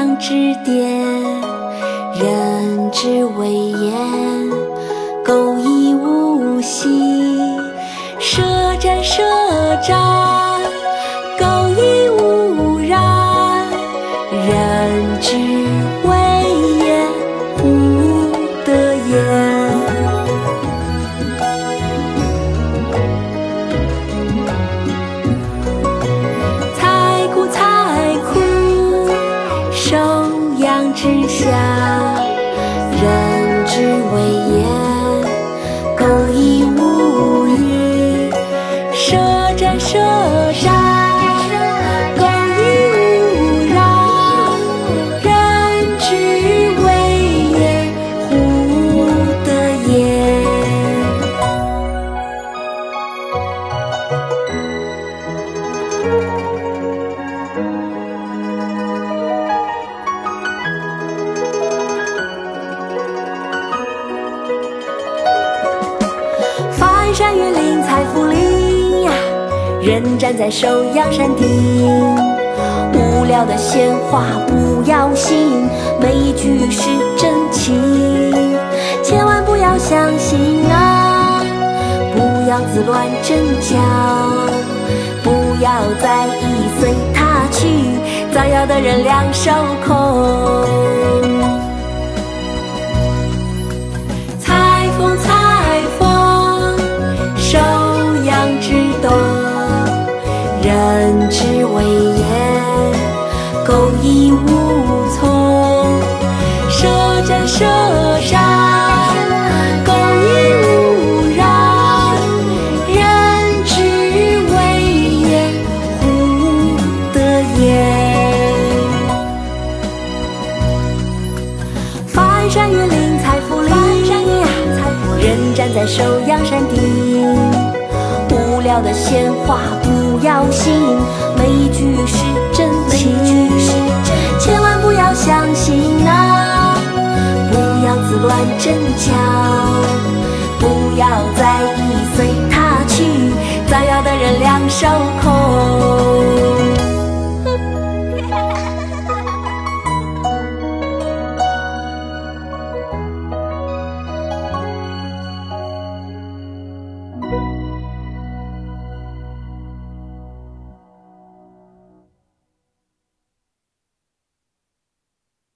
阳之巅，人之为言，苟亦无兮，舍战舍战，山越岭采茯苓呀，人站在首阳山顶。无聊的闲话不要信，每一句是真情。千万不要相信啊，不要自乱阵脚，不要在意随他去，造谣的人两手空。战射战，苟一无然。人之为言，乎得言？翻山越岭采茯苓呀，人站在首阳山顶。无聊的闲话不要信，每一句是要子乱阵脚，不要在意随他去，造谣的人两手空。